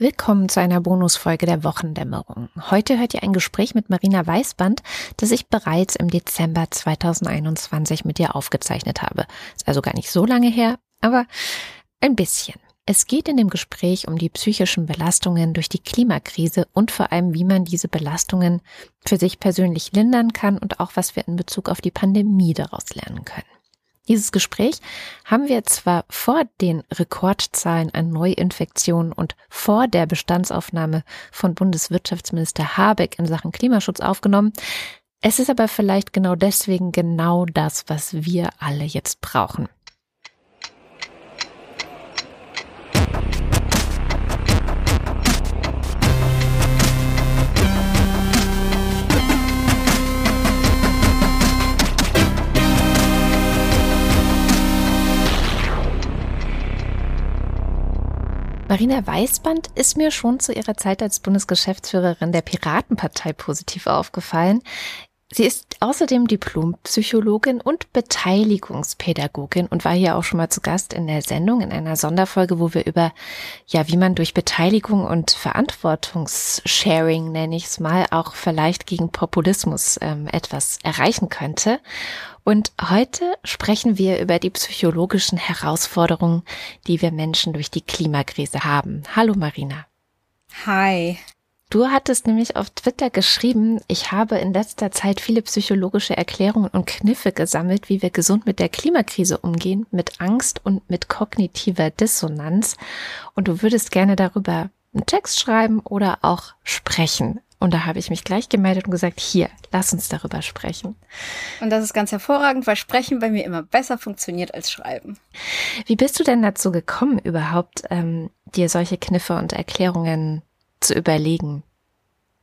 Willkommen zu einer Bonusfolge der Wochendämmerung. Heute hört ihr ein Gespräch mit Marina Weißband, das ich bereits im Dezember 2021 mit ihr aufgezeichnet habe. Ist also gar nicht so lange her, aber ein bisschen. Es geht in dem Gespräch um die psychischen Belastungen durch die Klimakrise und vor allem, wie man diese Belastungen für sich persönlich lindern kann und auch, was wir in Bezug auf die Pandemie daraus lernen können. Dieses Gespräch haben wir zwar vor den Rekordzahlen an Neuinfektionen und vor der Bestandsaufnahme von Bundeswirtschaftsminister Habeck in Sachen Klimaschutz aufgenommen. Es ist aber vielleicht genau deswegen genau das, was wir alle jetzt brauchen. Marina Weißband ist mir schon zu ihrer Zeit als Bundesgeschäftsführerin der Piratenpartei positiv aufgefallen. Sie ist außerdem Diplompsychologin und Beteiligungspädagogin und war hier auch schon mal zu Gast in der Sendung in einer Sonderfolge, wo wir über, ja, wie man durch Beteiligung und Verantwortungssharing, nenne ich es mal, auch vielleicht gegen Populismus ähm, etwas erreichen könnte. Und heute sprechen wir über die psychologischen Herausforderungen, die wir Menschen durch die Klimakrise haben. Hallo Marina. Hi. Du hattest nämlich auf Twitter geschrieben, ich habe in letzter Zeit viele psychologische Erklärungen und Kniffe gesammelt, wie wir gesund mit der Klimakrise umgehen, mit Angst und mit kognitiver Dissonanz. Und du würdest gerne darüber einen Text schreiben oder auch sprechen. Und da habe ich mich gleich gemeldet und gesagt, hier, lass uns darüber sprechen. Und das ist ganz hervorragend, weil Sprechen bei mir immer besser funktioniert als Schreiben. Wie bist du denn dazu gekommen, überhaupt ähm, dir solche Kniffe und Erklärungen zu überlegen?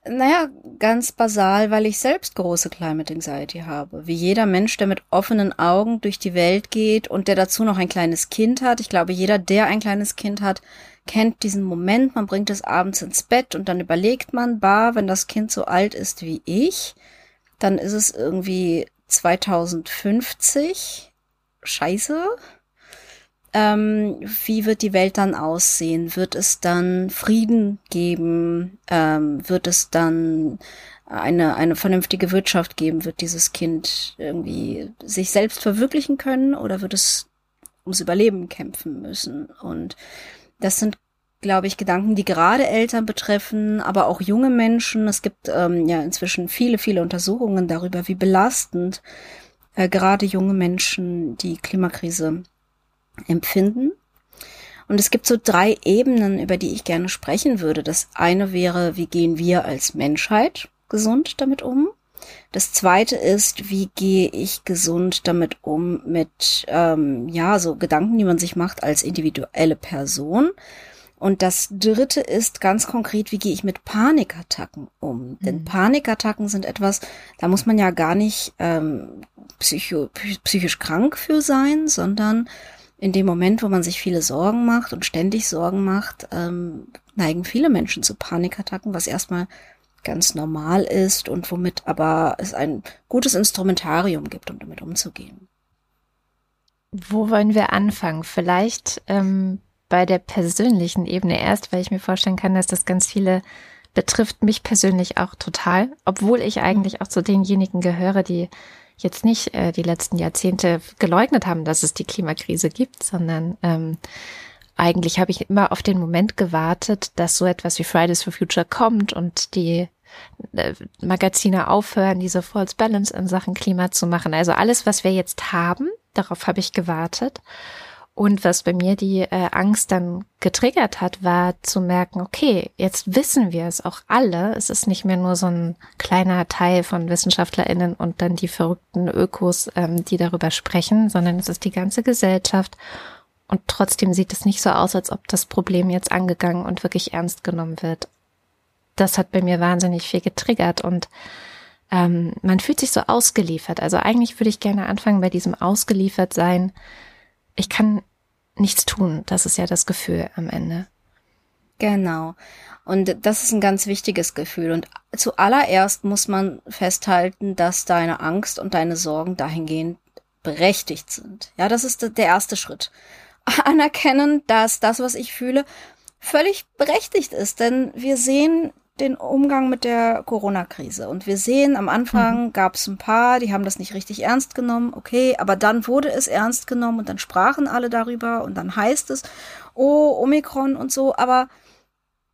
Naja, ganz basal, weil ich selbst große Climate Anxiety habe. Wie jeder Mensch, der mit offenen Augen durch die Welt geht und der dazu noch ein kleines Kind hat. Ich glaube, jeder, der ein kleines Kind hat, kennt diesen Moment, man bringt es abends ins Bett und dann überlegt man, bah, wenn das Kind so alt ist wie ich, dann ist es irgendwie 2050. Scheiße ähm, wie wird die Welt dann aussehen? Wird es dann Frieden geben? Ähm, wird es dann eine, eine vernünftige Wirtschaft geben? Wird dieses Kind irgendwie sich selbst verwirklichen können oder wird es ums Überleben kämpfen müssen? Und das sind glaube ich, Gedanken, die gerade Eltern betreffen, aber auch junge Menschen. Es gibt ähm, ja inzwischen viele, viele Untersuchungen darüber, wie belastend äh, gerade junge Menschen die Klimakrise empfinden. Und es gibt so drei Ebenen, über die ich gerne sprechen würde. Das eine wäre, wie gehen wir als Menschheit gesund damit um? Das zweite ist, wie gehe ich gesund damit um mit, ähm, ja, so Gedanken, die man sich macht als individuelle Person. Und das dritte ist ganz konkret, wie gehe ich mit Panikattacken um? Mhm. Denn Panikattacken sind etwas, da muss man ja gar nicht ähm, psycho, psychisch krank für sein, sondern in dem Moment, wo man sich viele Sorgen macht und ständig Sorgen macht, ähm, neigen viele Menschen zu Panikattacken, was erstmal ganz normal ist und womit aber es ein gutes Instrumentarium gibt, um damit umzugehen. Wo wollen wir anfangen? Vielleicht ähm, bei der persönlichen Ebene erst, weil ich mir vorstellen kann, dass das ganz viele betrifft, mich persönlich auch total, obwohl ich eigentlich auch zu denjenigen gehöre, die jetzt nicht äh, die letzten Jahrzehnte geleugnet haben, dass es die Klimakrise gibt, sondern ähm, eigentlich habe ich immer auf den Moment gewartet, dass so etwas wie Fridays for Future kommt und die äh, Magazine aufhören, diese False Balance in Sachen Klima zu machen. Also alles, was wir jetzt haben, darauf habe ich gewartet. Und was bei mir die äh, Angst dann getriggert hat, war zu merken, okay, jetzt wissen wir es auch alle. Es ist nicht mehr nur so ein kleiner Teil von WissenschaftlerInnen und dann die verrückten Ökos, ähm, die darüber sprechen, sondern es ist die ganze Gesellschaft. Und trotzdem sieht es nicht so aus, als ob das Problem jetzt angegangen und wirklich ernst genommen wird. Das hat bei mir wahnsinnig viel getriggert und ähm, man fühlt sich so ausgeliefert. Also eigentlich würde ich gerne anfangen bei diesem ausgeliefert sein ich kann nichts tun. Das ist ja das Gefühl am Ende. Genau. Und das ist ein ganz wichtiges Gefühl. Und zuallererst muss man festhalten, dass deine Angst und deine Sorgen dahingehend berechtigt sind. Ja, das ist der erste Schritt. Anerkennen, dass das, was ich fühle, völlig berechtigt ist, denn wir sehen den Umgang mit der Corona-Krise. Und wir sehen, am Anfang mhm. gab es ein paar, die haben das nicht richtig ernst genommen, okay, aber dann wurde es ernst genommen und dann sprachen alle darüber und dann heißt es, oh, Omikron und so, aber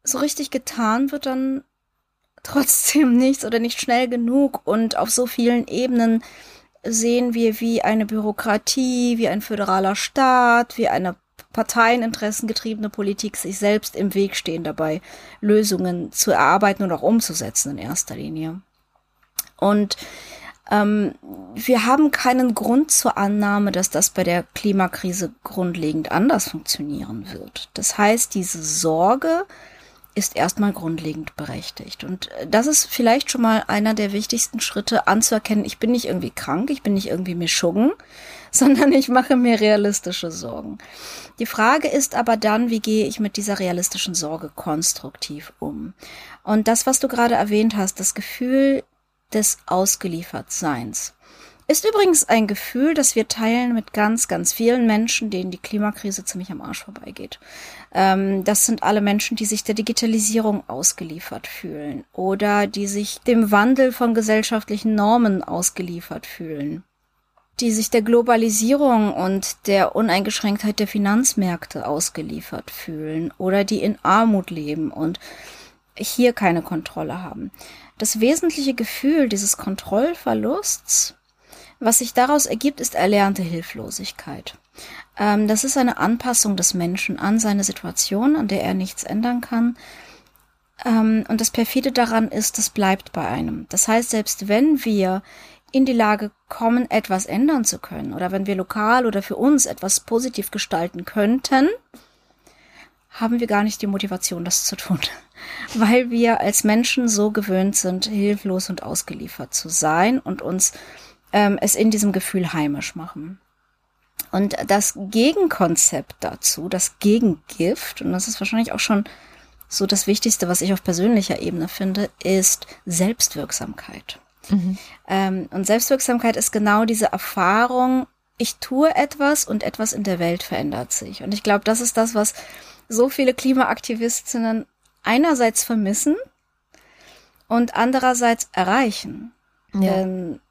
so richtig getan wird dann trotzdem nichts oder nicht schnell genug und auf so vielen Ebenen sehen wir, wie eine Bürokratie, wie ein föderaler Staat, wie eine parteieninteressengetriebene Politik sich selbst im Weg stehen dabei, Lösungen zu erarbeiten und auch umzusetzen in erster Linie. Und ähm, wir haben keinen Grund zur Annahme, dass das bei der Klimakrise grundlegend anders funktionieren wird. Das heißt, diese Sorge ist erstmal grundlegend berechtigt. Und äh, das ist vielleicht schon mal einer der wichtigsten Schritte anzuerkennen, ich bin nicht irgendwie krank, ich bin nicht irgendwie Mischuggen, sondern ich mache mir realistische Sorgen. Die Frage ist aber dann, wie gehe ich mit dieser realistischen Sorge konstruktiv um? Und das, was du gerade erwähnt hast, das Gefühl des Ausgeliefertseins, ist übrigens ein Gefühl, das wir teilen mit ganz, ganz vielen Menschen, denen die Klimakrise ziemlich am Arsch vorbeigeht. Ähm, das sind alle Menschen, die sich der Digitalisierung ausgeliefert fühlen oder die sich dem Wandel von gesellschaftlichen Normen ausgeliefert fühlen die sich der Globalisierung und der Uneingeschränktheit der Finanzmärkte ausgeliefert fühlen oder die in Armut leben und hier keine Kontrolle haben. Das wesentliche Gefühl dieses Kontrollverlusts, was sich daraus ergibt, ist erlernte Hilflosigkeit. Ähm, das ist eine Anpassung des Menschen an seine Situation, an der er nichts ändern kann. Ähm, und das perfide daran ist, das bleibt bei einem. Das heißt, selbst wenn wir in die Lage kommen, etwas ändern zu können oder wenn wir lokal oder für uns etwas positiv gestalten könnten, haben wir gar nicht die Motivation, das zu tun, weil wir als Menschen so gewöhnt sind, hilflos und ausgeliefert zu sein und uns ähm, es in diesem Gefühl heimisch machen. Und das Gegenkonzept dazu, das Gegengift, und das ist wahrscheinlich auch schon so das Wichtigste, was ich auf persönlicher Ebene finde, ist Selbstwirksamkeit. Mhm. Ähm, und Selbstwirksamkeit ist genau diese Erfahrung, ich tue etwas und etwas in der Welt verändert sich. Und ich glaube, das ist das, was so viele Klimaaktivistinnen einerseits vermissen und andererseits erreichen. Ja. Denn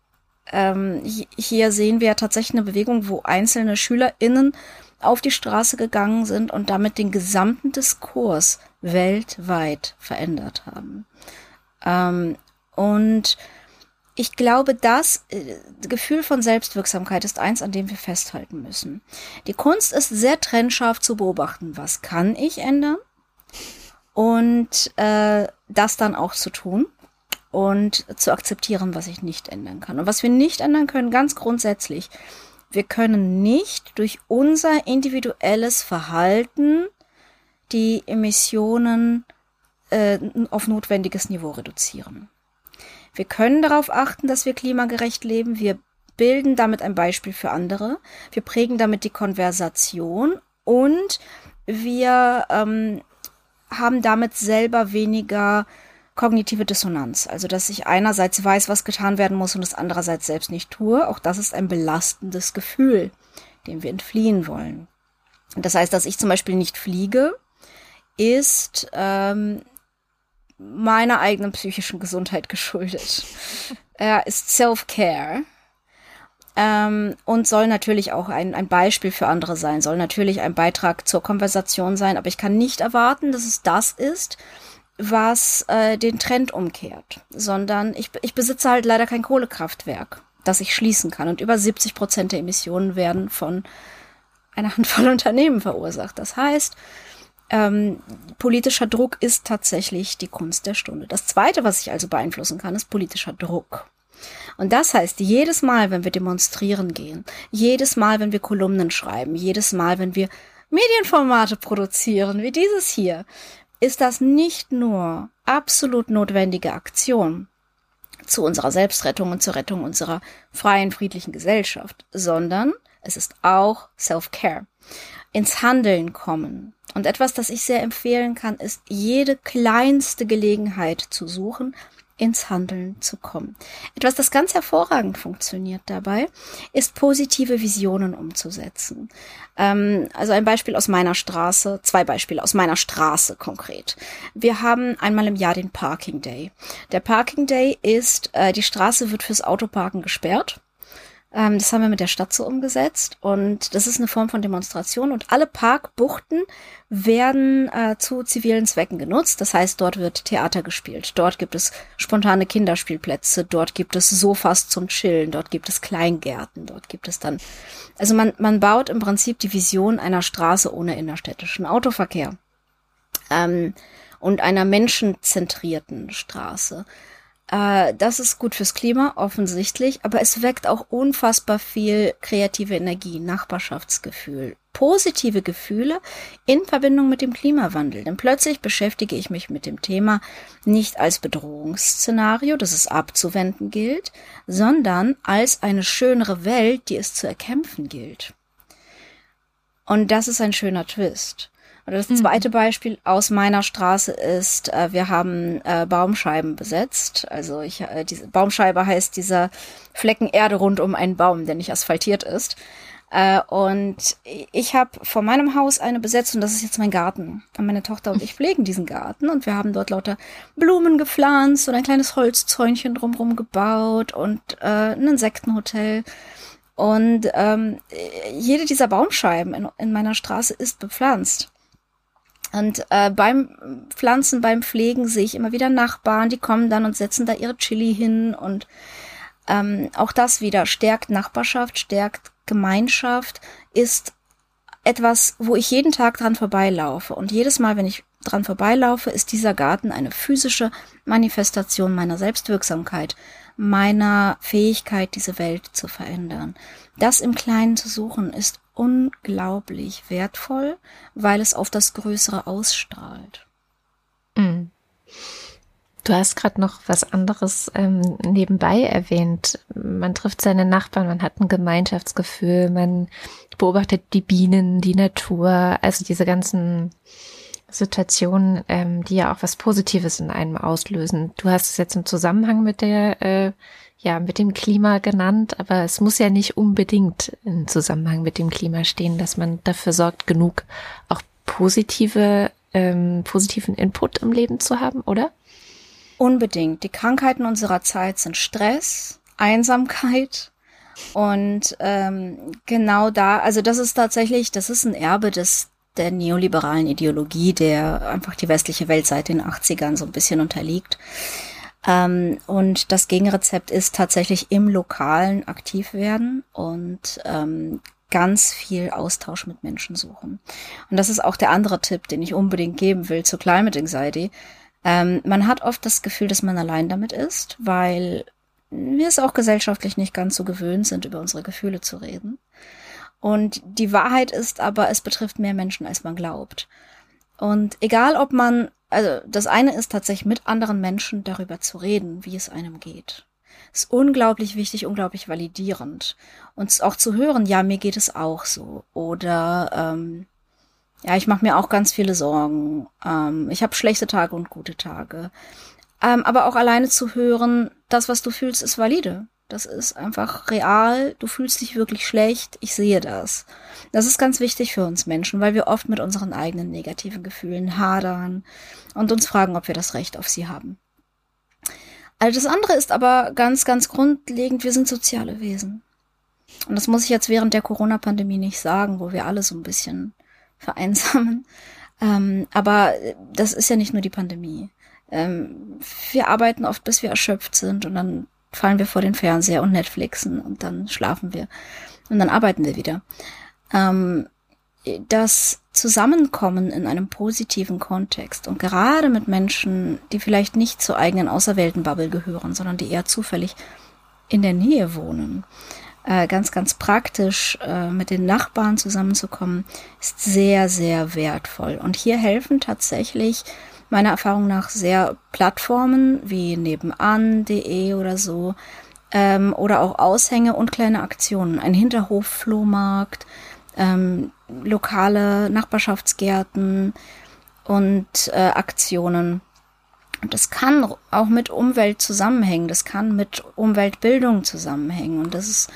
ähm, hier sehen wir ja tatsächlich eine Bewegung, wo einzelne SchülerInnen auf die Straße gegangen sind und damit den gesamten Diskurs weltweit verändert haben. Ähm, und ich glaube, das äh, Gefühl von Selbstwirksamkeit ist eins, an dem wir festhalten müssen. Die Kunst ist sehr trennscharf zu beobachten, was kann ich ändern und äh, das dann auch zu tun und zu akzeptieren, was ich nicht ändern kann. Und was wir nicht ändern können, ganz grundsätzlich, wir können nicht durch unser individuelles Verhalten die Emissionen äh, auf notwendiges Niveau reduzieren. Wir können darauf achten, dass wir klimagerecht leben. Wir bilden damit ein Beispiel für andere. Wir prägen damit die Konversation und wir ähm, haben damit selber weniger kognitive Dissonanz. Also, dass ich einerseits weiß, was getan werden muss und es andererseits selbst nicht tue. Auch das ist ein belastendes Gefühl, dem wir entfliehen wollen. Das heißt, dass ich zum Beispiel nicht fliege, ist ähm, meiner eigenen psychischen Gesundheit geschuldet. Er ist Self-Care. Ähm, und soll natürlich auch ein, ein Beispiel für andere sein, soll natürlich ein Beitrag zur Konversation sein, aber ich kann nicht erwarten, dass es das ist, was äh, den Trend umkehrt, sondern ich, ich besitze halt leider kein Kohlekraftwerk, das ich schließen kann. Und über 70 Prozent der Emissionen werden von einer Handvoll Unternehmen verursacht. Das heißt, ähm, politischer Druck ist tatsächlich die Kunst der Stunde. Das Zweite, was ich also beeinflussen kann, ist politischer Druck. Und das heißt, jedes Mal, wenn wir demonstrieren gehen, jedes Mal, wenn wir Kolumnen schreiben, jedes Mal, wenn wir Medienformate produzieren, wie dieses hier, ist das nicht nur absolut notwendige Aktion zu unserer Selbstrettung und zur Rettung unserer freien, friedlichen Gesellschaft, sondern es ist auch Self-Care. Ins Handeln kommen, und etwas, das ich sehr empfehlen kann, ist jede kleinste Gelegenheit zu suchen, ins Handeln zu kommen. Etwas, das ganz hervorragend funktioniert dabei, ist positive Visionen umzusetzen. Ähm, also ein Beispiel aus meiner Straße, zwei Beispiele aus meiner Straße konkret. Wir haben einmal im Jahr den Parking Day. Der Parking Day ist, äh, die Straße wird fürs Autoparken gesperrt. Ähm, das haben wir mit der Stadt so umgesetzt und das ist eine Form von Demonstration und alle Parkbuchten werden äh, zu zivilen Zwecken genutzt. Das heißt, dort wird Theater gespielt, dort gibt es spontane Kinderspielplätze, dort gibt es Sofas zum Chillen, dort gibt es Kleingärten, dort gibt es dann, also man, man baut im Prinzip die Vision einer Straße ohne innerstädtischen Autoverkehr. Ähm, und einer menschenzentrierten Straße. Äh, das ist gut fürs Klima, offensichtlich, aber es weckt auch unfassbar viel kreative Energie, Nachbarschaftsgefühl, positive Gefühle in Verbindung mit dem Klimawandel. Denn plötzlich beschäftige ich mich mit dem Thema nicht als Bedrohungsszenario, das es abzuwenden gilt, sondern als eine schönere Welt, die es zu erkämpfen gilt. Und das ist ein schöner Twist. Oder das mhm. zweite mhm. Beispiel aus meiner Straße ist, äh, wir haben äh, Baumscheiben besetzt. Also ich, äh, diese Baumscheibe heißt dieser Flecken Erde rund um einen Baum, der nicht asphaltiert ist. Äh, und ich habe vor meinem Haus eine besetzt und das ist jetzt mein Garten. Und meine Tochter und ich pflegen diesen Garten und wir haben dort lauter Blumen gepflanzt und ein kleines Holzzäunchen drumherum gebaut und äh, ein Insektenhotel. Und ähm, jede dieser Baumscheiben in, in meiner Straße ist bepflanzt. Und äh, beim Pflanzen, beim Pflegen sehe ich immer wieder Nachbarn, die kommen dann und setzen da ihre Chili hin und ähm, auch das wieder stärkt Nachbarschaft, stärkt Gemeinschaft, ist etwas, wo ich jeden Tag dran vorbeilaufe. Und jedes Mal, wenn ich dran vorbeilaufe, ist dieser Garten eine physische Manifestation meiner Selbstwirksamkeit, meiner Fähigkeit, diese Welt zu verändern. Das im Kleinen zu suchen ist unglaublich wertvoll, weil es auf das Größere ausstrahlt. Mhm. Du hast gerade noch was anderes ähm, nebenbei erwähnt. Man trifft seine Nachbarn, man hat ein Gemeinschaftsgefühl, man beobachtet die Bienen, die Natur, also diese ganzen Situationen, ähm, die ja auch was Positives in einem auslösen. Du hast es jetzt im Zusammenhang mit der äh, ja, mit dem Klima genannt, aber es muss ja nicht unbedingt im Zusammenhang mit dem Klima stehen, dass man dafür sorgt, genug auch positive, ähm, positiven Input im Leben zu haben, oder? Unbedingt. Die Krankheiten unserer Zeit sind Stress, Einsamkeit und ähm, genau da, also das ist tatsächlich, das ist ein Erbe des der neoliberalen Ideologie, der einfach die westliche Welt seit den 80ern so ein bisschen unterliegt. Ähm, und das Gegenrezept ist tatsächlich im Lokalen aktiv werden und ähm, ganz viel Austausch mit Menschen suchen. Und das ist auch der andere Tipp, den ich unbedingt geben will zu Climate Anxiety. Ähm, man hat oft das Gefühl, dass man allein damit ist, weil wir es auch gesellschaftlich nicht ganz so gewöhnt sind, über unsere Gefühle zu reden. Und die Wahrheit ist aber, es betrifft mehr Menschen, als man glaubt. Und egal, ob man also das eine ist tatsächlich mit anderen Menschen darüber zu reden, wie es einem geht. Ist unglaublich wichtig, unglaublich validierend. Und auch zu hören, ja, mir geht es auch so. Oder ähm, ja, ich mache mir auch ganz viele Sorgen. Ähm, ich habe schlechte Tage und gute Tage. Ähm, aber auch alleine zu hören, das, was du fühlst, ist valide. Das ist einfach real. Du fühlst dich wirklich schlecht. Ich sehe das. Das ist ganz wichtig für uns Menschen, weil wir oft mit unseren eigenen negativen Gefühlen hadern und uns fragen, ob wir das Recht auf sie haben. Also das andere ist aber ganz, ganz grundlegend, wir sind soziale Wesen. Und das muss ich jetzt während der Corona-Pandemie nicht sagen, wo wir alle so ein bisschen vereinsamen. Ähm, aber das ist ja nicht nur die Pandemie. Ähm, wir arbeiten oft, bis wir erschöpft sind und dann fallen wir vor den Fernseher und Netflixen und dann schlafen wir und dann arbeiten wir wieder. Ähm, das Zusammenkommen in einem positiven Kontext und gerade mit Menschen, die vielleicht nicht zur eigenen Außerweltenbubble gehören, sondern die eher zufällig in der Nähe wohnen, äh, ganz, ganz praktisch äh, mit den Nachbarn zusammenzukommen, ist sehr, sehr wertvoll. Und hier helfen tatsächlich meiner Erfahrung nach sehr Plattformen wie nebenan.de oder so ähm, oder auch Aushänge und kleine Aktionen. Ein Hinterhof-Flohmarkt, ähm, lokale Nachbarschaftsgärten und äh, Aktionen. Das kann auch mit Umwelt zusammenhängen, das kann mit Umweltbildung zusammenhängen. Und das ist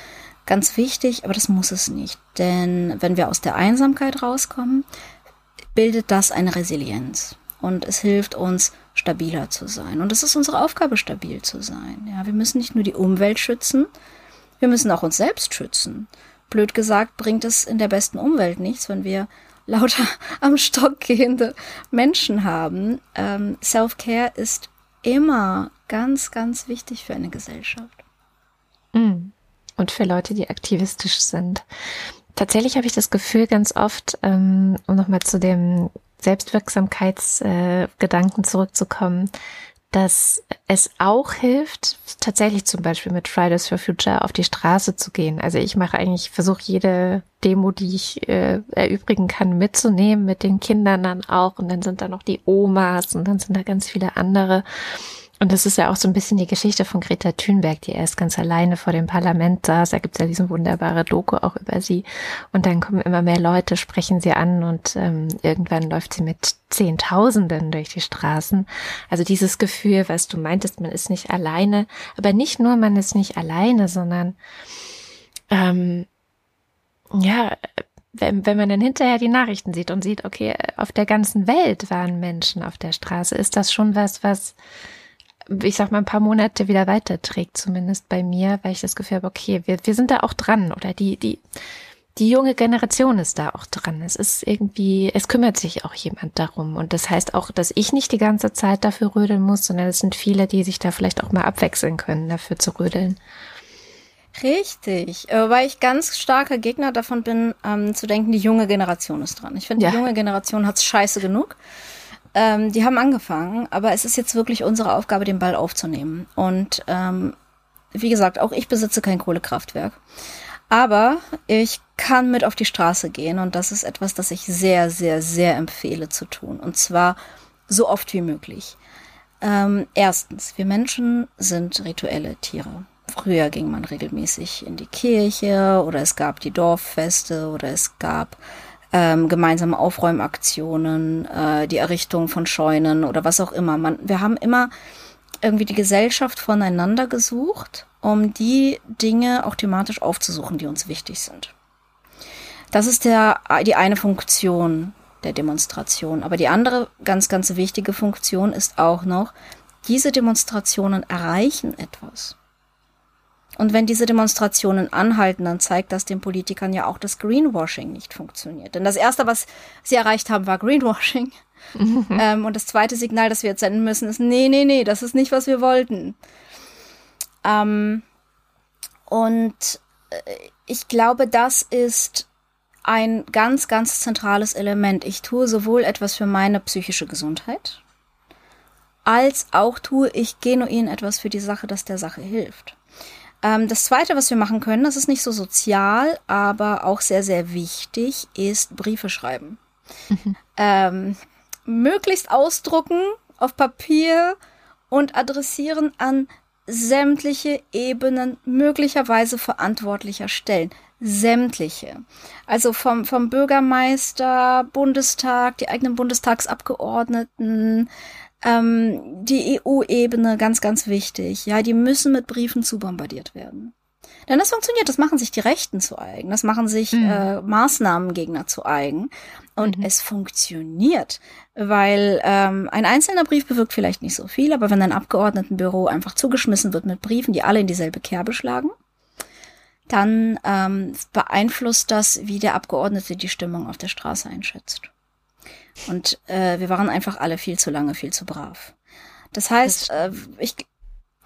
ganz wichtig, aber das muss es nicht. Denn wenn wir aus der Einsamkeit rauskommen, bildet das eine Resilienz. Und es hilft uns, stabiler zu sein. Und es ist unsere Aufgabe, stabil zu sein. Ja, wir müssen nicht nur die Umwelt schützen, wir müssen auch uns selbst schützen. Blöd gesagt, bringt es in der besten Umwelt nichts, wenn wir lauter am Stock gehende Menschen haben. Ähm, Self-Care ist immer ganz, ganz wichtig für eine Gesellschaft. Mm. Und für Leute, die aktivistisch sind. Tatsächlich habe ich das Gefühl ganz oft, ähm, um nochmal zu dem Selbstwirksamkeitsgedanken äh, zurückzukommen, dass es auch hilft, tatsächlich zum Beispiel mit Fridays for Future auf die Straße zu gehen. Also ich mache eigentlich, versuche jede Demo, die ich äh, erübrigen kann, mitzunehmen, mit den Kindern dann auch. Und dann sind da noch die Omas und dann sind da ganz viele andere. Und das ist ja auch so ein bisschen die Geschichte von Greta Thunberg, die erst ganz alleine vor dem Parlament saß. Da gibt es ja diesen wunderbare Doku auch über sie. Und dann kommen immer mehr Leute, sprechen sie an und ähm, irgendwann läuft sie mit Zehntausenden durch die Straßen. Also dieses Gefühl, was du meintest, man ist nicht alleine. Aber nicht nur, man ist nicht alleine, sondern ähm, ja, wenn, wenn man dann hinterher die Nachrichten sieht und sieht, okay, auf der ganzen Welt waren Menschen auf der Straße, ist das schon was, was ich sag mal, ein paar Monate wieder weiterträgt, zumindest bei mir, weil ich das Gefühl habe, okay, wir, wir sind da auch dran oder die, die, die junge Generation ist da auch dran. Es ist irgendwie, es kümmert sich auch jemand darum. Und das heißt auch, dass ich nicht die ganze Zeit dafür rödeln muss, sondern es sind viele, die sich da vielleicht auch mal abwechseln können, dafür zu rödeln. Richtig, äh, weil ich ganz starker Gegner davon bin, ähm, zu denken, die junge Generation ist dran. Ich finde, ja. die junge Generation hat's scheiße genug. Ähm, die haben angefangen, aber es ist jetzt wirklich unsere Aufgabe, den Ball aufzunehmen. Und ähm, wie gesagt, auch ich besitze kein Kohlekraftwerk. Aber ich kann mit auf die Straße gehen und das ist etwas, das ich sehr, sehr, sehr empfehle zu tun. Und zwar so oft wie möglich. Ähm, erstens, wir Menschen sind rituelle Tiere. Früher ging man regelmäßig in die Kirche oder es gab die Dorffeste oder es gab ähm, gemeinsame Aufräumaktionen, äh, die Errichtung von Scheunen oder was auch immer. Man, wir haben immer irgendwie die Gesellschaft voneinander gesucht, um die Dinge auch thematisch aufzusuchen, die uns wichtig sind. Das ist der, die eine Funktion der Demonstration. Aber die andere ganz, ganz wichtige Funktion ist auch noch, diese Demonstrationen erreichen etwas. Und wenn diese Demonstrationen anhalten, dann zeigt das den Politikern ja auch, dass Greenwashing nicht funktioniert. Denn das Erste, was sie erreicht haben, war Greenwashing. Mhm. Ähm, und das zweite Signal, das wir jetzt senden müssen, ist, nee, nee, nee, das ist nicht, was wir wollten. Ähm, und äh, ich glaube, das ist ein ganz, ganz zentrales Element. Ich tue sowohl etwas für meine psychische Gesundheit, als auch tue ich genuin etwas für die Sache, das der Sache hilft. Ähm, das Zweite, was wir machen können, das ist nicht so sozial, aber auch sehr, sehr wichtig, ist Briefe schreiben. Mhm. Ähm, möglichst ausdrucken auf Papier und adressieren an sämtliche Ebenen möglicherweise verantwortlicher Stellen. Sämtliche. Also vom, vom Bürgermeister, Bundestag, die eigenen Bundestagsabgeordneten, ähm, die EU-Ebene, ganz, ganz wichtig. Ja, die müssen mit Briefen zubombardiert werden. Denn das funktioniert, das machen sich die Rechten zu eigen, das machen sich mhm. äh, Maßnahmengegner zu eigen. Und mhm. es funktioniert, weil ähm, ein einzelner Brief bewirkt vielleicht nicht so viel, aber wenn ein Abgeordnetenbüro einfach zugeschmissen wird mit Briefen, die alle in dieselbe Kerbe schlagen, dann ähm, beeinflusst das, wie der Abgeordnete die Stimmung auf der Straße einschätzt. Und äh, wir waren einfach alle viel zu lange, viel zu brav. Das heißt, äh, ich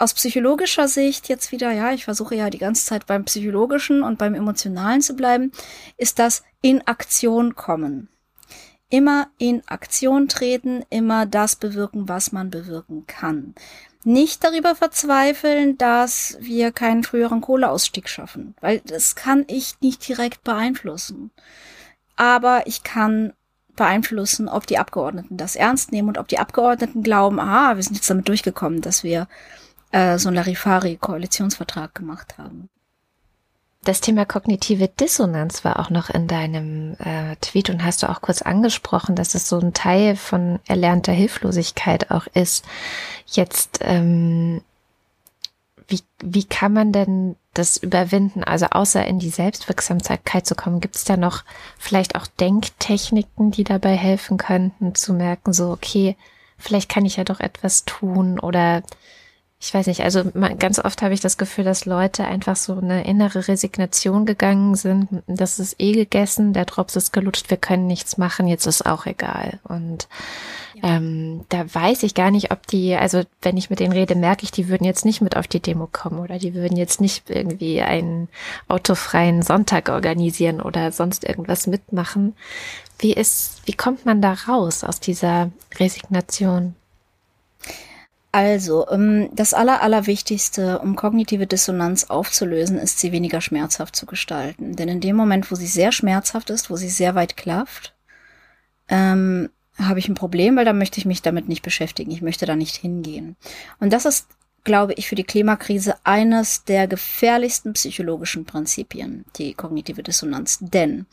aus psychologischer Sicht jetzt wieder, ja, ich versuche ja die ganze Zeit beim psychologischen und beim emotionalen zu bleiben, ist das in Aktion kommen. Immer in Aktion treten, immer das bewirken, was man bewirken kann. Nicht darüber verzweifeln, dass wir keinen früheren Kohleausstieg schaffen, weil das kann ich nicht direkt beeinflussen. Aber ich kann beeinflussen, ob die Abgeordneten das ernst nehmen und ob die Abgeordneten glauben, ah, wir sind jetzt damit durchgekommen, dass wir äh, so einen Larifari-Koalitionsvertrag gemacht haben. Das Thema kognitive Dissonanz war auch noch in deinem äh, Tweet und hast du auch kurz angesprochen, dass es so ein Teil von erlernter Hilflosigkeit auch ist. Jetzt, ähm, wie, wie kann man denn das überwinden? Also außer in die Selbstwirksamkeit zu kommen, gibt es da noch vielleicht auch Denktechniken, die dabei helfen könnten, zu merken, so, okay, vielleicht kann ich ja doch etwas tun oder ich weiß nicht, also ganz oft habe ich das Gefühl, dass Leute einfach so eine innere Resignation gegangen sind. Das ist eh gegessen, der Drops ist gelutscht, wir können nichts machen, jetzt ist auch egal. Und ja. ähm, da weiß ich gar nicht, ob die, also wenn ich mit denen rede, merke ich, die würden jetzt nicht mit auf die Demo kommen oder die würden jetzt nicht irgendwie einen autofreien Sonntag organisieren oder sonst irgendwas mitmachen. Wie ist, wie kommt man da raus aus dieser Resignation? Also, ähm, das Aller, Allerwichtigste, um kognitive Dissonanz aufzulösen, ist sie weniger schmerzhaft zu gestalten. Denn in dem Moment, wo sie sehr schmerzhaft ist, wo sie sehr weit klafft, ähm, habe ich ein Problem, weil da möchte ich mich damit nicht beschäftigen. Ich möchte da nicht hingehen. Und das ist glaube ich, für die Klimakrise eines der gefährlichsten psychologischen Prinzipien, die kognitive Dissonanz. Denn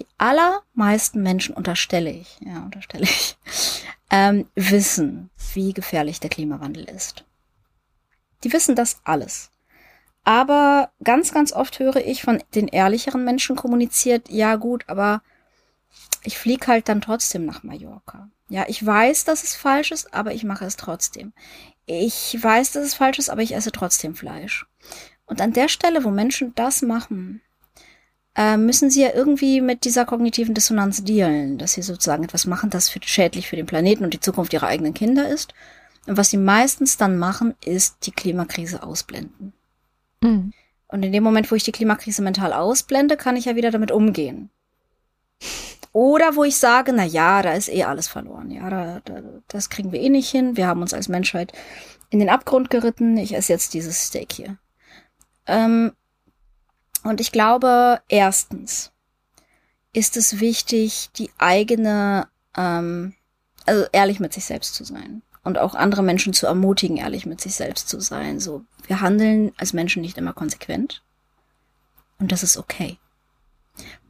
die allermeisten Menschen, unterstelle ich, ja, unterstelle ich, ähm, wissen, wie gefährlich der Klimawandel ist. Die wissen das alles. Aber ganz, ganz oft höre ich von den ehrlicheren Menschen kommuniziert, ja gut, aber ich fliege halt dann trotzdem nach Mallorca. Ja, ich weiß, dass es falsch ist, aber ich mache es trotzdem ich weiß, dass es falsch ist, aber ich esse trotzdem Fleisch. Und an der Stelle, wo Menschen das machen, äh, müssen sie ja irgendwie mit dieser kognitiven Dissonanz dealen, dass sie sozusagen etwas machen, das für, schädlich für den Planeten und die Zukunft ihrer eigenen Kinder ist. Und was sie meistens dann machen, ist die Klimakrise ausblenden. Mhm. Und in dem Moment, wo ich die Klimakrise mental ausblende, kann ich ja wieder damit umgehen. Oder wo ich sage, na ja, da ist eh alles verloren. Ja, da, da, das kriegen wir eh nicht hin. Wir haben uns als Menschheit in den Abgrund geritten. Ich esse jetzt dieses Steak hier. Ähm, und ich glaube, erstens ist es wichtig, die eigene, ähm, also ehrlich mit sich selbst zu sein und auch andere Menschen zu ermutigen, ehrlich mit sich selbst zu sein. So, wir handeln als Menschen nicht immer konsequent und das ist okay.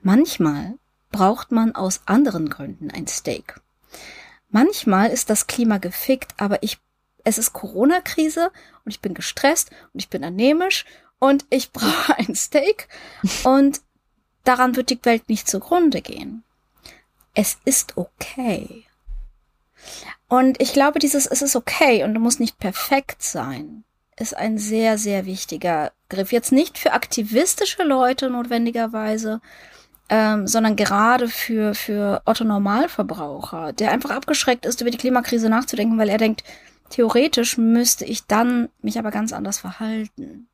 Manchmal braucht man aus anderen Gründen ein Steak. Manchmal ist das Klima gefickt, aber ich, es ist Corona-Krise und ich bin gestresst und ich bin anämisch und ich brauche ein Steak und daran wird die Welt nicht zugrunde gehen. Es ist okay. Und ich glaube, dieses es ist okay und du musst nicht perfekt sein, ist ein sehr, sehr wichtiger Griff. Jetzt nicht für aktivistische Leute notwendigerweise, ähm, sondern gerade für, für Otto Normalverbraucher, der einfach abgeschreckt ist, über die Klimakrise nachzudenken, weil er denkt, theoretisch müsste ich dann mich aber ganz anders verhalten.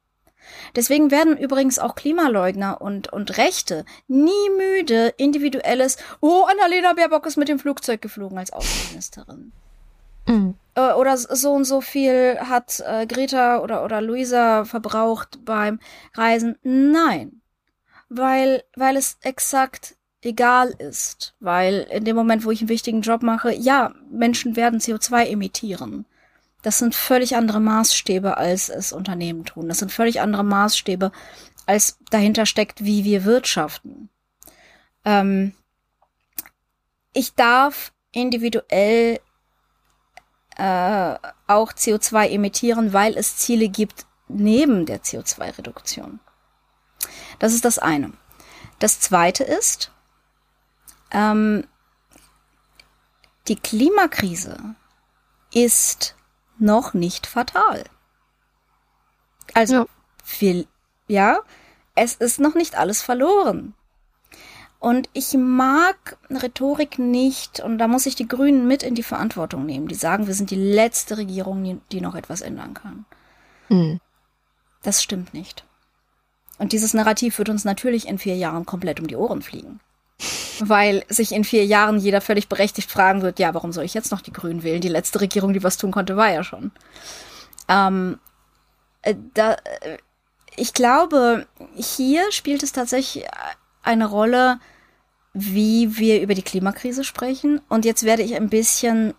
Deswegen werden übrigens auch Klimaleugner und, und Rechte nie müde, individuelles, oh, Annalena Baerbock ist mit dem Flugzeug geflogen als Außenministerin. Mhm. Äh, oder so und so viel hat äh, Greta oder, oder Luisa verbraucht beim Reisen. Nein weil, weil es exakt egal ist. Weil in dem Moment, wo ich einen wichtigen Job mache, ja, Menschen werden CO2 emittieren. Das sind völlig andere Maßstäbe, als es Unternehmen tun. Das sind völlig andere Maßstäbe, als dahinter steckt, wie wir wirtschaften. Ähm, ich darf individuell äh, auch CO2 emittieren, weil es Ziele gibt neben der CO2-Reduktion. Das ist das eine. Das zweite ist, ähm, die Klimakrise ist noch nicht fatal. Also, ja. viel, ja, es ist noch nicht alles verloren. Und ich mag Rhetorik nicht, und da muss ich die Grünen mit in die Verantwortung nehmen, die sagen, wir sind die letzte Regierung, die, die noch etwas ändern kann. Mhm. Das stimmt nicht. Und dieses Narrativ wird uns natürlich in vier Jahren komplett um die Ohren fliegen. Weil sich in vier Jahren jeder völlig berechtigt fragen wird, ja, warum soll ich jetzt noch die Grünen wählen? Die letzte Regierung, die was tun konnte, war ja schon. Ähm, äh, da, äh, ich glaube, hier spielt es tatsächlich eine Rolle, wie wir über die Klimakrise sprechen. Und jetzt werde ich ein bisschen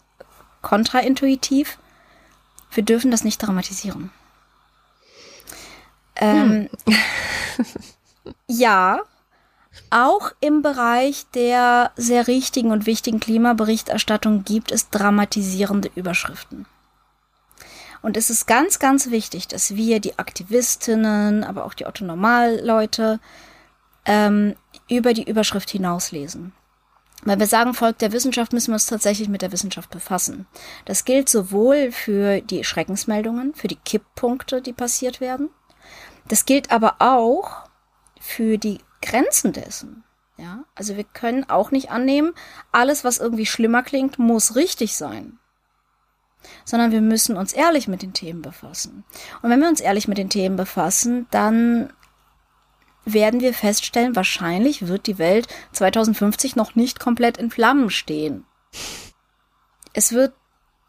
kontraintuitiv. Wir dürfen das nicht dramatisieren. Ähm, hm. Ja, auch im Bereich der sehr richtigen und wichtigen Klimaberichterstattung gibt es dramatisierende Überschriften. Und es ist ganz, ganz wichtig, dass wir, die Aktivistinnen, aber auch die Otto-Normal-Leute, ähm, über die Überschrift hinauslesen. Weil wir sagen, folgt der Wissenschaft, müssen wir uns tatsächlich mit der Wissenschaft befassen. Das gilt sowohl für die Schreckensmeldungen, für die Kipppunkte, die passiert werden. Das gilt aber auch für die Grenzen dessen. Ja, also wir können auch nicht annehmen, alles, was irgendwie schlimmer klingt, muss richtig sein. Sondern wir müssen uns ehrlich mit den Themen befassen. Und wenn wir uns ehrlich mit den Themen befassen, dann werden wir feststellen, wahrscheinlich wird die Welt 2050 noch nicht komplett in Flammen stehen. Es wird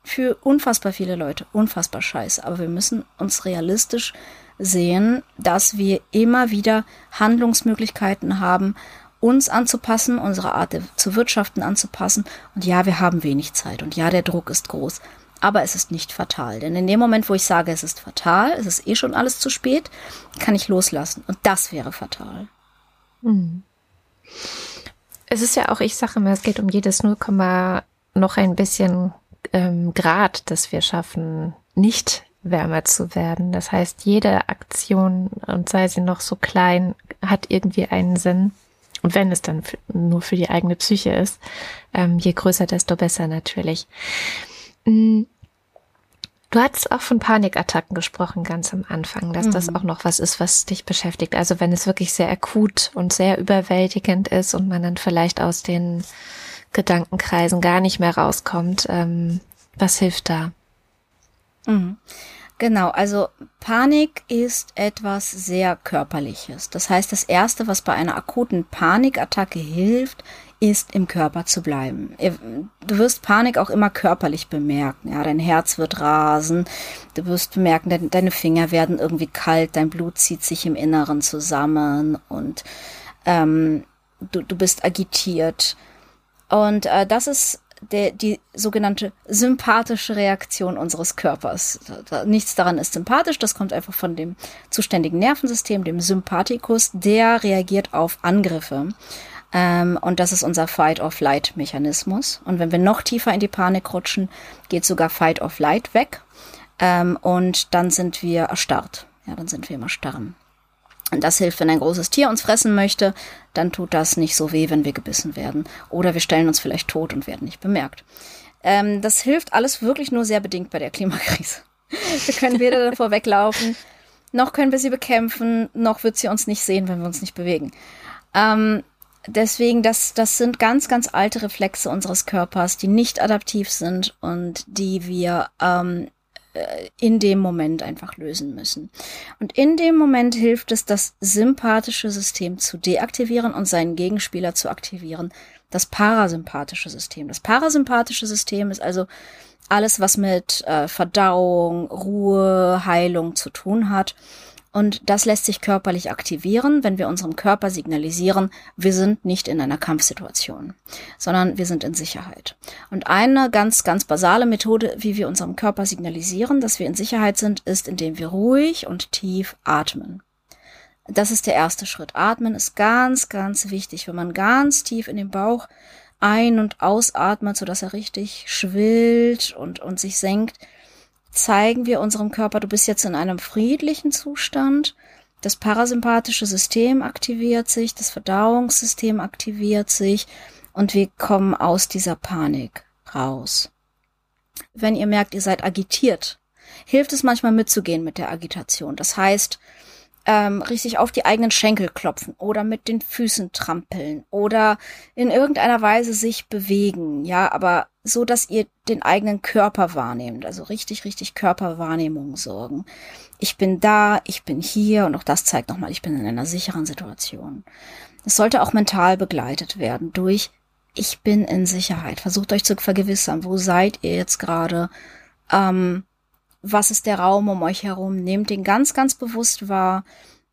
für unfassbar viele Leute unfassbar scheiße, aber wir müssen uns realistisch sehen, dass wir immer wieder Handlungsmöglichkeiten haben, uns anzupassen, unsere Art zu wirtschaften anzupassen. Und ja, wir haben wenig Zeit und ja, der Druck ist groß. Aber es ist nicht fatal. Denn in dem Moment, wo ich sage, es ist fatal, es ist eh schon alles zu spät, kann ich loslassen. Und das wäre fatal. Hm. Es ist ja auch, ich sage immer, es geht um jedes 0, noch ein bisschen ähm, Grad, das wir schaffen, nicht wärmer zu werden. Das heißt, jede Aktion, und sei sie noch so klein, hat irgendwie einen Sinn. Und wenn es dann nur für die eigene Psyche ist, ähm, je größer, desto besser natürlich. Mm. Du hattest auch von Panikattacken gesprochen ganz am Anfang, dass mhm. das auch noch was ist, was dich beschäftigt. Also wenn es wirklich sehr akut und sehr überwältigend ist und man dann vielleicht aus den Gedankenkreisen gar nicht mehr rauskommt, ähm, was hilft da? Mhm. Genau, also Panik ist etwas sehr Körperliches. Das heißt, das Erste, was bei einer akuten Panikattacke hilft, ist im Körper zu bleiben. Du wirst Panik auch immer körperlich bemerken. Ja, dein Herz wird rasen. Du wirst bemerken, deine Finger werden irgendwie kalt, dein Blut zieht sich im Inneren zusammen und ähm, du, du bist agitiert. Und äh, das ist der, die sogenannte sympathische Reaktion unseres Körpers. Nichts daran ist sympathisch, das kommt einfach von dem zuständigen Nervensystem, dem Sympathikus, der reagiert auf Angriffe. Ähm, und das ist unser Fight-or-Flight-Mechanismus. Und wenn wir noch tiefer in die Panik rutschen, geht sogar Fight-or-Flight weg. Ähm, und dann sind wir erstarrt. Ja, dann sind wir immer starren. Das hilft, wenn ein großes Tier uns fressen möchte, dann tut das nicht so weh, wenn wir gebissen werden. Oder wir stellen uns vielleicht tot und werden nicht bemerkt. Ähm, das hilft alles wirklich nur sehr bedingt bei der Klimakrise. Wir können weder davor weglaufen, noch können wir sie bekämpfen, noch wird sie uns nicht sehen, wenn wir uns nicht bewegen. Ähm, deswegen, das, das sind ganz, ganz alte Reflexe unseres Körpers, die nicht adaptiv sind und die wir ähm, äh, in dem Moment einfach lösen müssen. Und in dem Moment hilft es, das sympathische System zu deaktivieren und seinen Gegenspieler zu aktivieren, das parasympathische System. Das parasympathische System ist also alles, was mit äh, Verdauung, Ruhe, Heilung zu tun hat. Und das lässt sich körperlich aktivieren, wenn wir unserem Körper signalisieren, wir sind nicht in einer Kampfsituation, sondern wir sind in Sicherheit. Und eine ganz, ganz basale Methode, wie wir unserem Körper signalisieren, dass wir in Sicherheit sind, ist, indem wir ruhig und tief atmen. Das ist der erste Schritt. Atmen ist ganz, ganz wichtig. Wenn man ganz tief in den Bauch ein- und ausatmet, sodass er richtig schwillt und, und sich senkt, zeigen wir unserem Körper, du bist jetzt in einem friedlichen Zustand. Das parasympathische System aktiviert sich, das Verdauungssystem aktiviert sich und wir kommen aus dieser Panik raus. Wenn ihr merkt, ihr seid agitiert, hilft es manchmal mitzugehen mit der Agitation. Das heißt, ähm, richtig auf die eigenen Schenkel klopfen oder mit den Füßen trampeln oder in irgendeiner Weise sich bewegen, ja, aber so, dass ihr den eigenen Körper wahrnehmt, also richtig, richtig Körperwahrnehmung sorgen. Ich bin da, ich bin hier und auch das zeigt nochmal, ich bin in einer sicheren Situation. Es sollte auch mental begleitet werden durch ich bin in Sicherheit. Versucht euch zu vergewissern, wo seid ihr jetzt gerade? Ähm, was ist der Raum um euch herum? Nehmt den ganz, ganz bewusst wahr.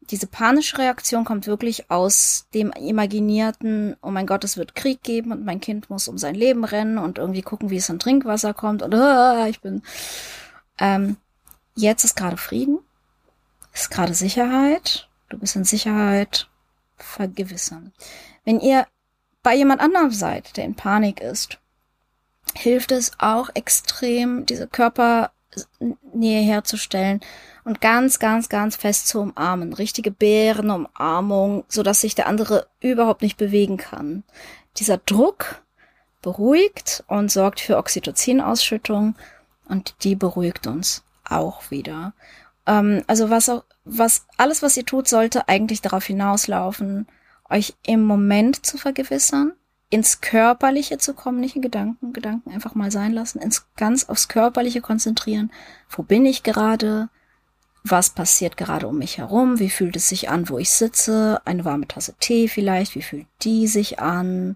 Diese panische Reaktion kommt wirklich aus dem imaginierten, oh mein Gott, es wird Krieg geben und mein Kind muss um sein Leben rennen und irgendwie gucken, wie es an Trinkwasser kommt und uh, ich bin. Ähm, jetzt ist gerade Frieden, ist gerade Sicherheit, du bist in Sicherheit vergewissern. Wenn ihr bei jemand anderem seid, der in Panik ist, hilft es auch extrem, diese Körpernähe herzustellen und ganz, ganz, ganz fest zu umarmen. Richtige Bärenumarmung, so dass sich der andere überhaupt nicht bewegen kann. Dieser Druck beruhigt und sorgt für Oxytocinausschüttung und die beruhigt uns auch wieder. Ähm, also was auch, was, alles, was ihr tut, sollte eigentlich darauf hinauslaufen, euch im Moment zu vergewissern, ins Körperliche zu kommen, nicht in Gedanken, Gedanken einfach mal sein lassen, ins ganz aufs Körperliche konzentrieren. Wo bin ich gerade? Was passiert gerade um mich herum? Wie fühlt es sich an, wo ich sitze? Eine warme Tasse Tee vielleicht? Wie fühlt die sich an?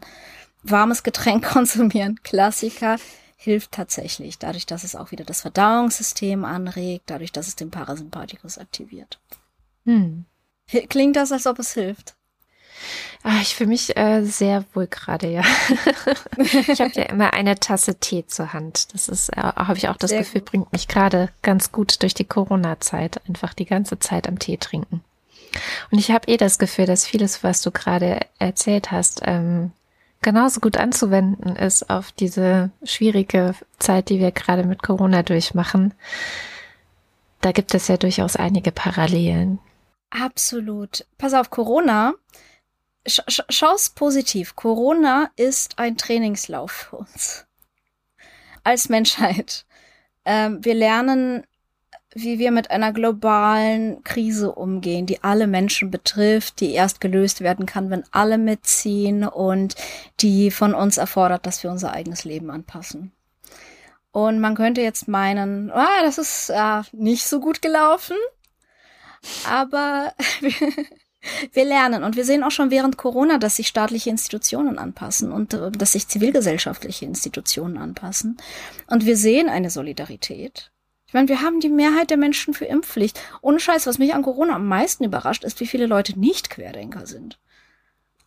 Warmes Getränk konsumieren, Klassiker hilft tatsächlich, dadurch, dass es auch wieder das Verdauungssystem anregt, dadurch, dass es den Parasympathikus aktiviert. Hm. Klingt das, als ob es hilft? Ah, ich fühle mich äh, sehr wohl gerade, ja. ich habe ja immer eine Tasse Tee zur Hand. Das ist, äh, habe ich auch das sehr Gefühl, gut. bringt mich gerade ganz gut durch die Corona-Zeit. Einfach die ganze Zeit am Tee trinken. Und ich habe eh das Gefühl, dass vieles, was du gerade erzählt hast, ähm, genauso gut anzuwenden ist auf diese schwierige Zeit, die wir gerade mit Corona durchmachen. Da gibt es ja durchaus einige Parallelen. Absolut. Pass auf, Corona. Sch schau's positiv. Corona ist ein Trainingslauf für uns. Als Menschheit. Ähm, wir lernen wie wir mit einer globalen Krise umgehen, die alle Menschen betrifft, die erst gelöst werden kann, wenn alle mitziehen und die von uns erfordert, dass wir unser eigenes Leben anpassen. Und man könnte jetzt meinen, ah, das ist äh, nicht so gut gelaufen, aber wir lernen und wir sehen auch schon während Corona, dass sich staatliche Institutionen anpassen und äh, dass sich zivilgesellschaftliche Institutionen anpassen. Und wir sehen eine Solidarität meine, wir haben die Mehrheit der Menschen für Impfpflicht. Ohne Scheiß, was mich an Corona am meisten überrascht, ist, wie viele Leute nicht Querdenker sind.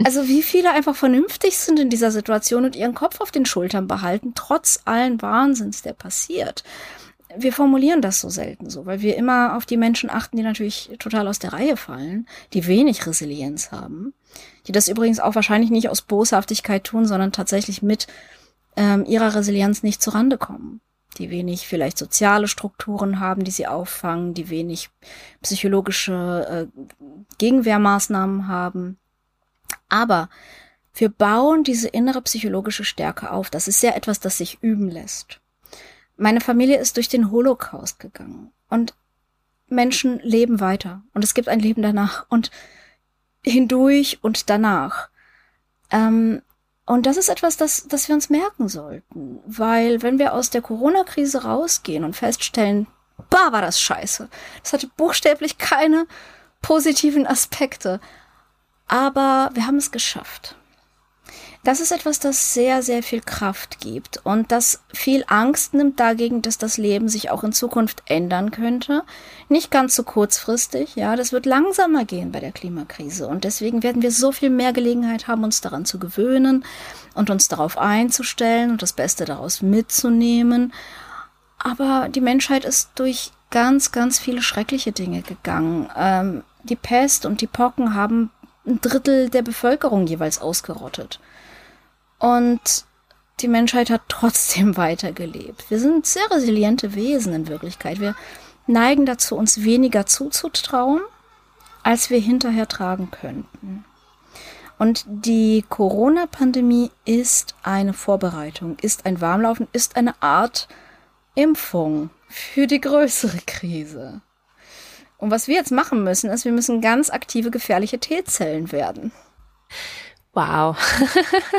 Also wie viele einfach vernünftig sind in dieser Situation und ihren Kopf auf den Schultern behalten, trotz allen Wahnsinns, der passiert. Wir formulieren das so selten so, weil wir immer auf die Menschen achten, die natürlich total aus der Reihe fallen, die wenig Resilienz haben, die das übrigens auch wahrscheinlich nicht aus Boshaftigkeit tun, sondern tatsächlich mit ähm, ihrer Resilienz nicht zurande kommen die wenig vielleicht soziale Strukturen haben, die sie auffangen, die wenig psychologische äh, Gegenwehrmaßnahmen haben. Aber wir bauen diese innere psychologische Stärke auf. Das ist ja etwas, das sich üben lässt. Meine Familie ist durch den Holocaust gegangen und Menschen leben weiter und es gibt ein Leben danach und hindurch und danach. Ähm, und das ist etwas, das, das wir uns merken sollten. Weil wenn wir aus der Corona-Krise rausgehen und feststellen, bah, war das scheiße. Das hatte buchstäblich keine positiven Aspekte. Aber wir haben es geschafft. Das ist etwas, das sehr, sehr viel Kraft gibt und das viel Angst nimmt dagegen, dass das Leben sich auch in Zukunft ändern könnte. Nicht ganz so kurzfristig, ja, das wird langsamer gehen bei der Klimakrise und deswegen werden wir so viel mehr Gelegenheit haben, uns daran zu gewöhnen und uns darauf einzustellen und das Beste daraus mitzunehmen. Aber die Menschheit ist durch ganz, ganz viele schreckliche Dinge gegangen. Ähm, die Pest und die Pocken haben ein Drittel der Bevölkerung jeweils ausgerottet. Und die Menschheit hat trotzdem weitergelebt. Wir sind sehr resiliente Wesen in Wirklichkeit. Wir neigen dazu, uns weniger zuzutrauen, als wir hinterher tragen könnten. Und die Corona-Pandemie ist eine Vorbereitung, ist ein Warmlaufen, ist eine Art Impfung für die größere Krise. Und was wir jetzt machen müssen, ist, wir müssen ganz aktive, gefährliche T-Zellen werden. Wow.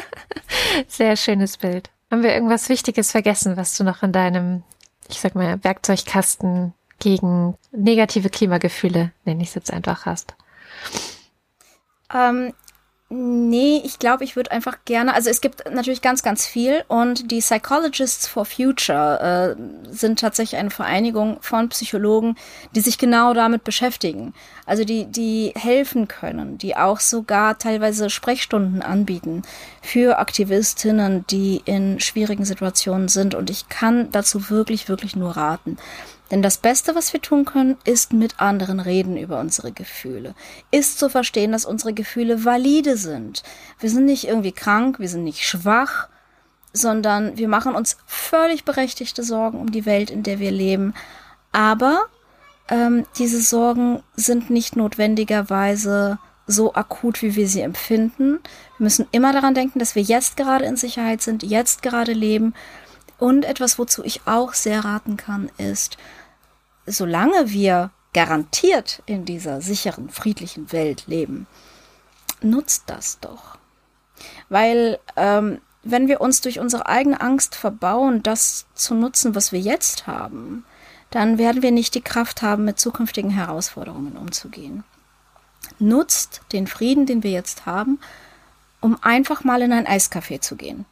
Sehr schönes Bild. Haben wir irgendwas Wichtiges vergessen, was du noch in deinem, ich sag mal, Werkzeugkasten gegen negative Klimagefühle, nenne ich es jetzt einfach, hast? Ähm, Nee, ich glaube, ich würde einfach gerne, also es gibt natürlich ganz, ganz viel und die Psychologists for Future äh, sind tatsächlich eine Vereinigung von Psychologen, die sich genau damit beschäftigen. Also die, die helfen können, die auch sogar teilweise Sprechstunden anbieten für Aktivistinnen, die in schwierigen Situationen sind und ich kann dazu wirklich, wirklich nur raten. Denn das Beste, was wir tun können, ist mit anderen reden über unsere Gefühle. Ist zu verstehen, dass unsere Gefühle valide sind. Wir sind nicht irgendwie krank, wir sind nicht schwach, sondern wir machen uns völlig berechtigte Sorgen um die Welt, in der wir leben. Aber ähm, diese Sorgen sind nicht notwendigerweise so akut, wie wir sie empfinden. Wir müssen immer daran denken, dass wir jetzt gerade in Sicherheit sind, jetzt gerade leben. Und etwas, wozu ich auch sehr raten kann, ist, solange wir garantiert in dieser sicheren, friedlichen Welt leben, nutzt das doch. Weil ähm, wenn wir uns durch unsere eigene Angst verbauen, das zu nutzen, was wir jetzt haben, dann werden wir nicht die Kraft haben, mit zukünftigen Herausforderungen umzugehen. Nutzt den Frieden, den wir jetzt haben, um einfach mal in ein Eiscafé zu gehen.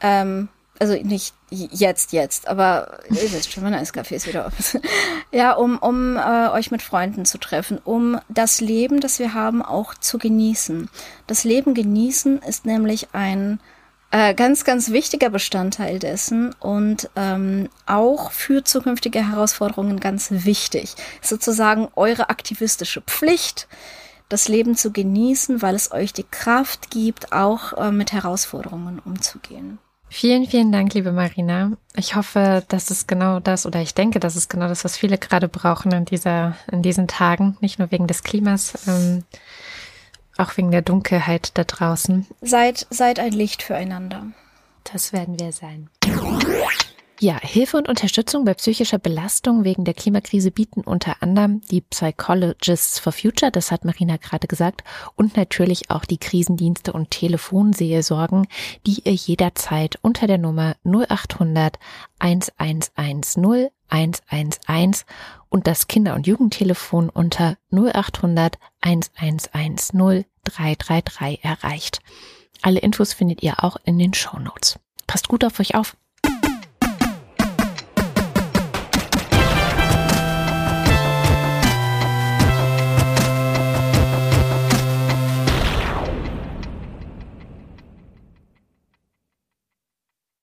Ähm, also nicht jetzt, jetzt, aber ihr wisst schon, mein Eiscafé ist wieder offen. ja, um, um äh, euch mit Freunden zu treffen, um das Leben, das wir haben, auch zu genießen. Das Leben genießen ist nämlich ein äh, ganz, ganz wichtiger Bestandteil dessen und ähm, auch für zukünftige Herausforderungen ganz wichtig. Sozusagen eure aktivistische Pflicht, das Leben zu genießen, weil es euch die Kraft gibt, auch äh, mit Herausforderungen umzugehen. Vielen, vielen Dank, liebe Marina. Ich hoffe, dass es genau das, oder ich denke, das ist genau das, was viele gerade brauchen in dieser, in diesen Tagen. Nicht nur wegen des Klimas, ähm, auch wegen der Dunkelheit da draußen. Seid, seid ein Licht füreinander. Das werden wir sein. Ja, Hilfe und Unterstützung bei psychischer Belastung wegen der Klimakrise bieten unter anderem die Psychologists for Future, das hat Marina gerade gesagt, und natürlich auch die Krisendienste und Telefonseelsorgen, die ihr jederzeit unter der Nummer 0800 1110 111 und das Kinder- und Jugendtelefon unter 0800 1110 333 erreicht. Alle Infos findet ihr auch in den Show Notes. Passt gut auf euch auf.